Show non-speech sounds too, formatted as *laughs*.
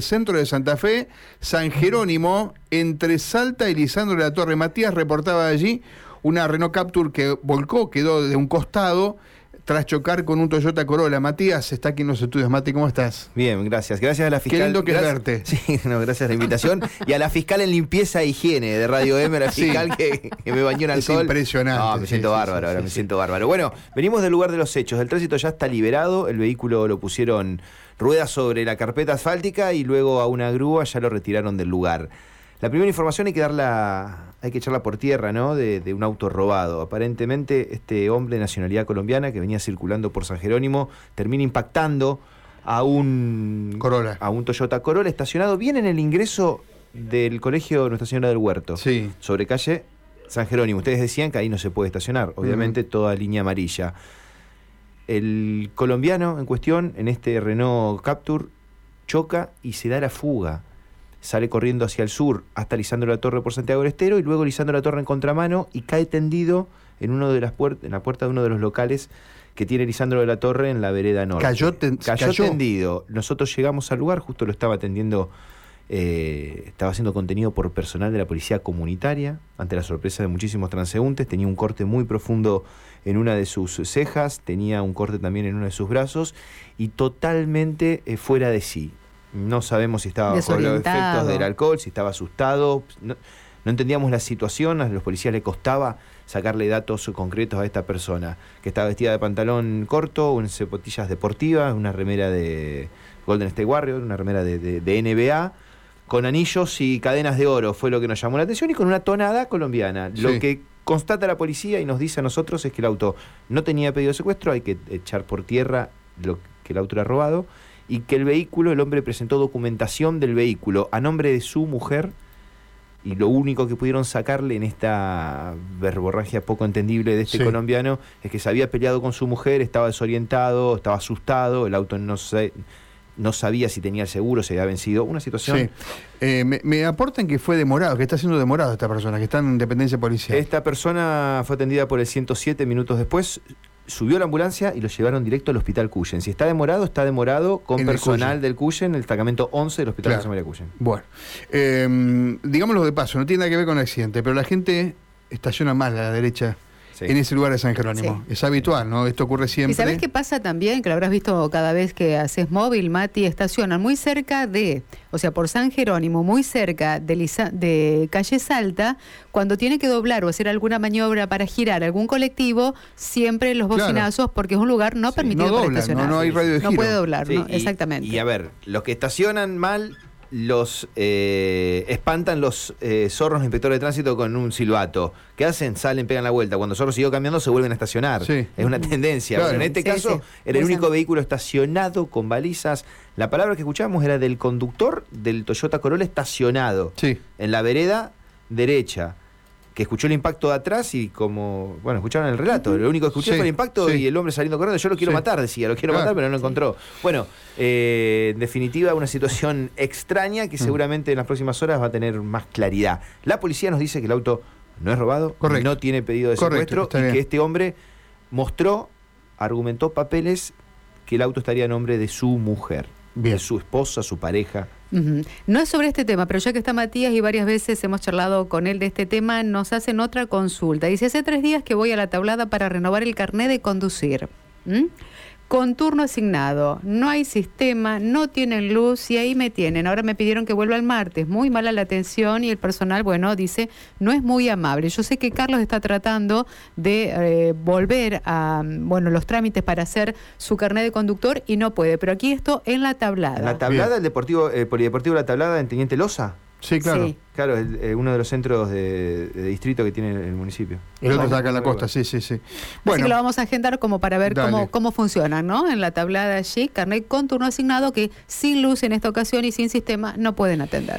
centro de Santa Fe, San Jerónimo, entre Salta y Lisandro de la Torre. Matías reportaba allí una Renault Capture que volcó, quedó de un costado tras chocar con un Toyota Corolla. Matías, está aquí en los estudios. Mati, ¿cómo estás? Bien, gracias. Gracias a la fiscal. Qué lindo que gracias, verte. *laughs* Sí, no, gracias a la invitación. y a la fiscal en limpieza e higiene de Radio M, la *laughs* fiscal que, que, me bañó en alcohol. Es impresionante. No, me siento sí, bárbaro, sí, ahora me siento bárbaro. Bueno, venimos del lugar de los hechos. El tránsito ya está liberado. El vehículo lo pusieron ruedas sobre la carpeta asfáltica y luego a una grúa ya lo retiraron del lugar. La primera información hay que darla, hay que echarla por tierra, ¿no? De, de, un auto robado. Aparentemente, este hombre de nacionalidad colombiana que venía circulando por San Jerónimo termina impactando a un Corolla. a un Toyota Corolla estacionado bien en el ingreso del colegio Nuestra Señora del Huerto. Sí. Sobre calle San Jerónimo. Ustedes decían que ahí no se puede estacionar, obviamente toda línea amarilla. El colombiano en cuestión, en este Renault Capture, choca y se da la fuga. Sale corriendo hacia el sur hasta Lisandro la Torre por Santiago del Estero y luego Lisandro la Torre en contramano y cae tendido en una de las puertas, en la puerta de uno de los locales que tiene Lisandro de la Torre en la vereda norte. Cayó ten- cayó, cayó. tendido. Nosotros llegamos al lugar, justo lo estaba atendiendo, eh, estaba haciendo contenido por personal de la policía comunitaria, ante la sorpresa de muchísimos transeúntes, tenía un corte muy profundo en una de sus cejas, tenía un corte también en uno de sus brazos y totalmente eh, fuera de sí. No sabemos si estaba bajo los efectos del alcohol, si estaba asustado, no, no entendíamos la situación, a los policías le costaba sacarle datos concretos a esta persona, que estaba vestida de pantalón corto, unas zapatillas deportivas, una remera de Golden State Warrior, una remera de, de- de NBA, con anillos y cadenas de oro, fue lo que nos llamó la atención, y con una tonada colombiana. Lo que constata la policía y nos dice a nosotros es que el auto no tenía pedido de secuestro, hay que echar por tierra lo que el auto era robado, y que el vehículo, el hombre presentó documentación del vehículo a nombre de su mujer, y lo único que pudieron sacarle en esta verborragia poco entendible de este Sí. colombiano es que se había peleado con su mujer, estaba desorientado, estaba asustado, el auto no, se- no sabía si tenía el seguro, se había vencido. Una situación. Sí. Eh, me, me aportan que fue demorado, que está siendo demorado esta persona, que está en dependencia policial. Esta persona fue atendida por el 107 minutos después. Subió a la ambulancia y lo llevaron directo al hospital Cuyen. Si está demorado, está demorado con En personal Cuyen. del Cuyen, el destacamento 11 del hospital Claro. José María Cuyen. Bueno, eh, digámoslo de paso, no tiene nada que ver con el accidente, pero la gente estaciona mal a la derecha Sí. en ese lugar de San Jerónimo. Es habitual, ¿no? Esto ocurre siempre. ¿Y sabes qué pasa también? Que lo habrás visto cada vez que haces móvil, Mati, estacionan muy cerca de, o sea, por San Jerónimo, muy cerca de, Lisa- de Calle Salta, cuando tiene que doblar o hacer alguna maniobra para girar algún colectivo, siempre los Claro. bocinazos, porque es un lugar no Sí, permitido no para doblan, estacionar. no- no hay radio de No giro. puede doblar, Sí, ¿no? y- Exactamente. Y a ver, los que estacionan mal los eh, espantan los eh, zorros inspectores de tránsito con un silbato. ¿Qué hacen? Salen, pegan la vuelta. Cuando el zorro siguió cambiando, se vuelven a estacionar. Sí. Es una tendencia. Claro. Bueno, en este Sí, caso, sí. era el único vehículo estacionado con balizas. La palabra que escuchamos era del conductor del Toyota Corolla estacionado Sí. en la vereda derecha. Que escuchó el impacto de atrás y como, bueno, escucharon el relato. Lo único que escuché Sí, fue el impacto sí. y el hombre saliendo corriendo. Yo lo quiero Sí. matar, decía, lo quiero Claro. matar, pero no lo encontró. Bueno, eh, en definitiva, una situación extraña Mm. que seguramente en las próximas horas va a tener más claridad. La policía nos dice que el auto no es robado, Correcto. no tiene pedido de secuestro y que este hombre mostró, argumentó papeles que el auto estaría a nombre de su mujer, Su esposa, su pareja. No es sobre este tema, pero ya que está Matías y varias veces hemos charlado con él de este tema, nos hacen otra consulta. Dice, hace tres días que voy a la tablada para renovar el carné de conducir. ¿Mm? Con turno asignado, no hay sistema, no tienen luz y ahí me tienen. Ahora me pidieron que vuelva el martes. Muy mala la atención y el personal, bueno, dice, no es muy amable. Yo sé que Carlos está tratando de eh, volver a, bueno, los trámites para hacer su carnet de conductor y no puede. Pero aquí esto en la tablada. En la tablada, Bien. el deportivo, el polideportivo La Tablada en Teniente Loza. Sí, claro. Sí. Claro, es eh, uno de los centros de, de distrito que tiene el municipio. El otro está acá en la costa, sí, sí, sí. Así Bueno, que lo vamos a agendar como para ver Dale. cómo, cómo funcionan, ¿no? En la tablada allí, carnet con turno asignado que sin luz en esta ocasión y sin sistema no pueden atender.